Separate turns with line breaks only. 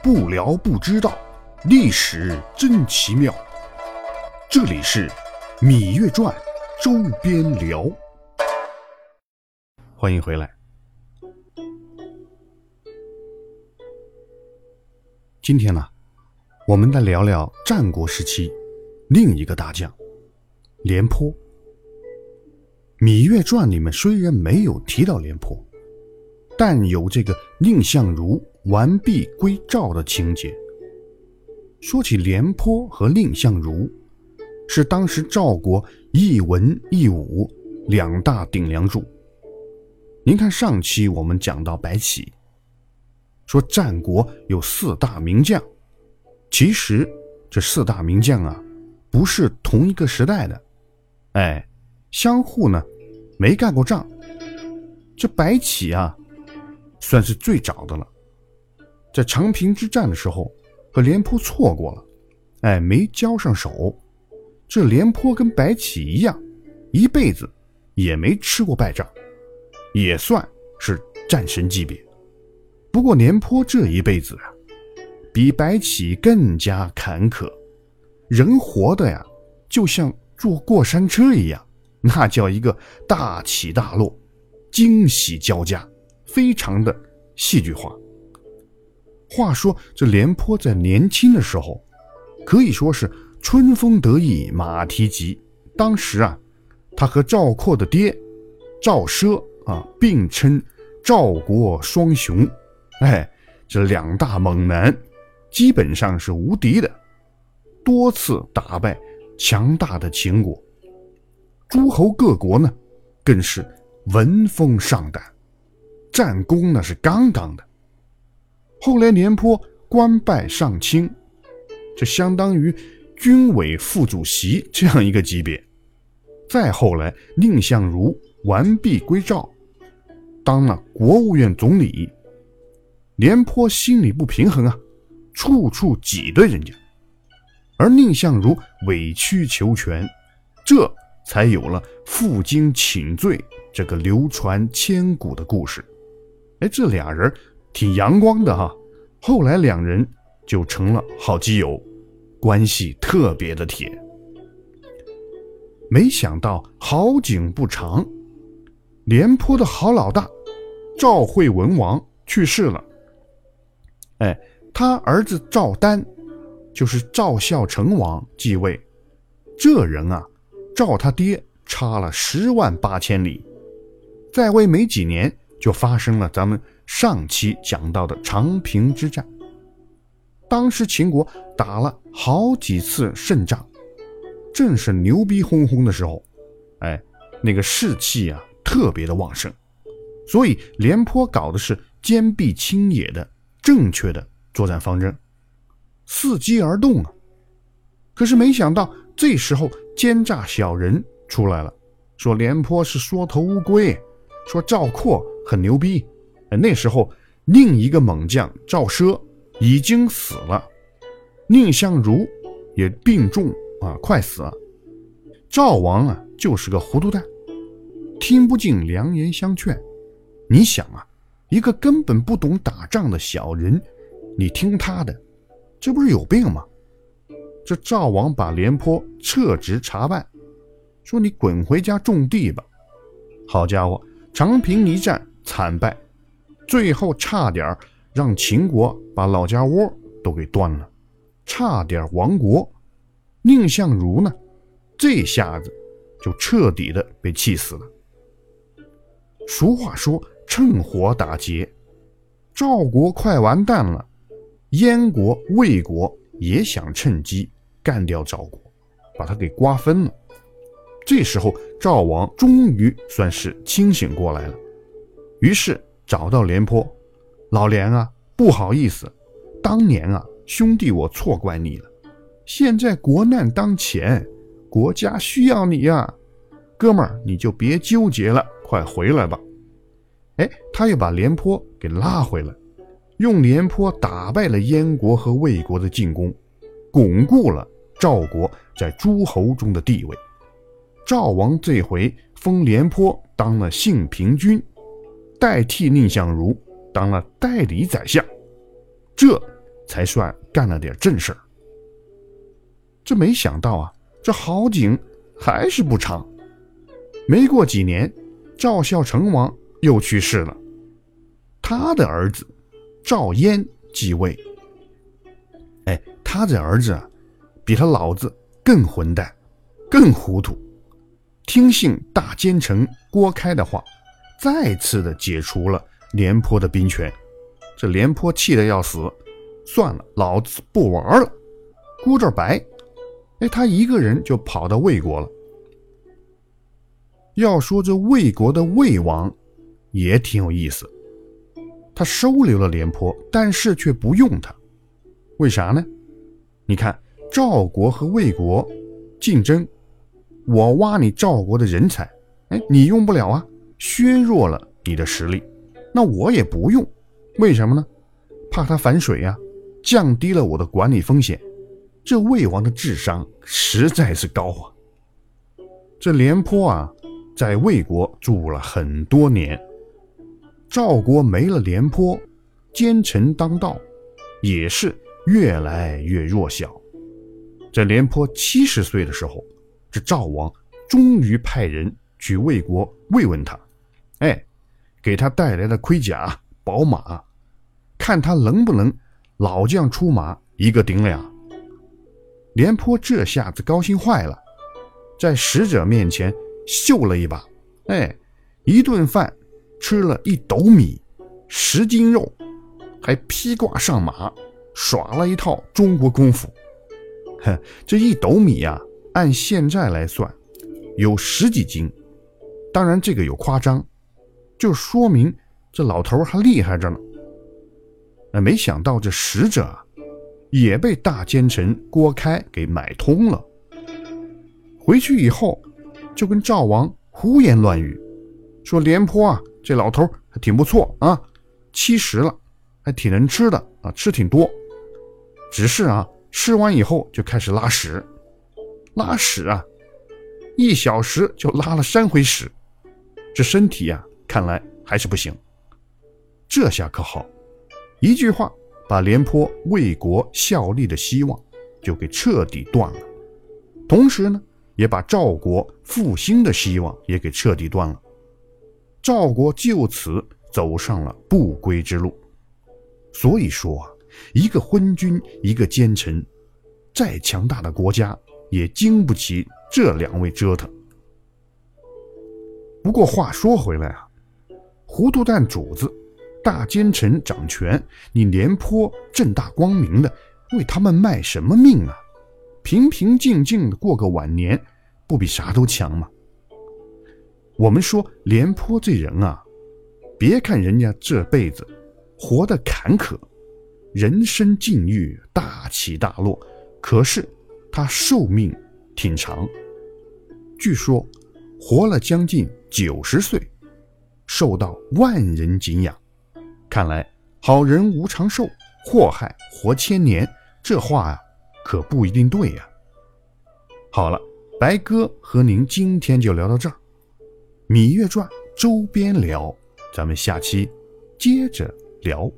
不聊不知道，历史真奇妙。这里是《芈月传》周边聊，欢迎回来。今天呢，我们来聊聊战国时期另一个大将廉颇。《芈月传》里面虽然没有提到廉颇，但有这个蔺相如。完璧归赵的情节。说起廉颇和蔺相如，是当时赵国一文一武两大顶梁柱。您看上期我们讲到白起，说战国有四大名将，其实这四大名将啊，不是同一个时代的，哎，相互呢没干过仗。这白起啊，算是最早的了。在长平之战的时候，和廉颇错过了，哎，没交上手。这廉颇跟白起一样，一辈子也没吃过败仗，也算是战神级别。不过廉颇这一辈子啊，比白起更加坎坷，人活的呀，就像坐过山车一样，那叫一个大起大落，惊喜交加，非常的戏剧化。话说这廉颇在年轻的时候，可以说是春风得意马蹄疾。当时啊，他和赵括的爹赵奢啊并称赵国双雄，哎，这两大猛男基本上是无敌的，多次打败强大的秦国，诸侯各国呢更是闻风丧胆，战功那是杠杠的。后来廉颇官拜上卿，这相当于军委副主席这样一个级别。再后来，蔺相如完璧归赵，当了国务院总理。廉颇心里不平衡啊，处处挤兑人家，而蔺相如委曲求全，这才有了负荆请罪这个流传千古的故事。哎，这俩人。挺阳光的哈，后来两人就成了好基友，关系特别的铁。没想到好景不长，廉颇的好老大赵惠文王去世了。哎，他儿子赵丹就是赵孝成王继位，这人啊，赵他爹差了十万八千里，在位没几年就发生了咱们。上期讲到的长平之战，当时秦国打了好几次胜仗，正是牛逼哄哄的时候，哎，那个士气啊特别的旺盛，所以廉颇搞的是坚壁清野的正确的作战方针，伺机而动啊。可是没想到这时候奸诈小人出来了，说廉颇是缩头乌龟，说赵括很牛逼。那时候，另一个猛将赵奢已经死了，蔺相如也病重啊，快死了。赵王啊，就是个糊涂蛋，听不进良言相劝。你想啊，一个根本不懂打仗的小人，你听他的，这不是有病吗？这赵王把廉颇撤职查办，说你滚回家种地吧。好家伙，长平一战惨败。最后差点让秦国把老家窝都给端了，差点亡国。蔺相如呢，这下子就彻底的被气死了。俗话说趁火打劫，赵国快完蛋了，燕国、魏国也想趁机干掉赵国，把他给瓜分了。这时候赵王终于算是清醒过来了，于是。找到廉颇，老廉啊，不好意思，当年啊，兄弟我错怪你了。现在国难当前，国家需要你呀，哥们儿，你就别纠结了，快回来吧。哎，他又把廉颇给拉回来，用廉颇打败了燕国和魏国的进攻，巩固了赵国在诸侯中的地位。赵王这回封廉颇当了信平君。代替蔺相如当了代理宰相，这才算干了点正事儿。这没想到啊，这好景还是不长。没过几年，赵孝成王又去世了，他的儿子赵燕继位。哎，他这儿子啊，比他老子更混蛋，更糊涂，听信大奸臣郭开的话，再次的解除了廉颇的兵权。这廉颇气得要死，算了，老子不玩了，孤着白。哎，他一个人就跑到魏国了。要说这魏国的魏王也挺有意思，他收留了廉颇，但是却不用他，为啥呢？你看赵国和魏国竞争，我挖你赵国的人才，哎，你用不了啊，削弱了你的实力，那我也不用，为什么呢？怕他反水呀，降低了我的管理风险。这魏王的智商实在是高啊！这廉颇啊，在魏国住了很多年。赵国没了廉颇，奸臣当道，也是越来越弱小。这廉颇七十岁的时候，这赵王终于派人去魏国慰问他，哎，给他带来的盔甲、宝马，看他能不能老将出马，一个顶俩。廉颇这下子高兴坏了，在使者面前秀了一把，哎，一顿饭吃了一斗米，十斤肉，还披挂上马，耍了一套中国功夫。哼，这一斗米呀，按现在来算，有十几斤，当然这个有夸张，就说明这老头还厉害着呢。哎，没想到这使者。也被大奸臣郭开给买通了。回去以后，就跟赵王胡言乱语，说廉颇啊，这老头还挺不错啊，七十了，还挺能吃的啊，吃挺多。只是啊，吃完以后就开始拉屎，拉屎啊，一小时就拉了三回屎，这身体呀，看来还是不行。这下可好，一句话。把廉颇为国效力的希望就给彻底断了，同时呢，也把赵国复兴的希望也给彻底断了。赵国就此走上了不归之路。所以说啊，一个昏君，一个奸臣，再强大的国家也经不起这两位折腾。不过话说回来啊，糊涂蛋主子。大奸臣掌权，你廉颇正大光明的为他们卖什么命啊？平平静静的过个晚年，不比啥都强吗？我们说廉颇这人啊，别看人家这辈子活得坎坷，人生境遇大起大落，可是他寿命挺长，据说活了将近九十岁，受到万人敬仰。看来好人无长寿，祸害活千年，这话啊可不一定对呀。好了，白哥和您今天就聊到这儿，《芈月传》周边聊，咱们下期接着聊。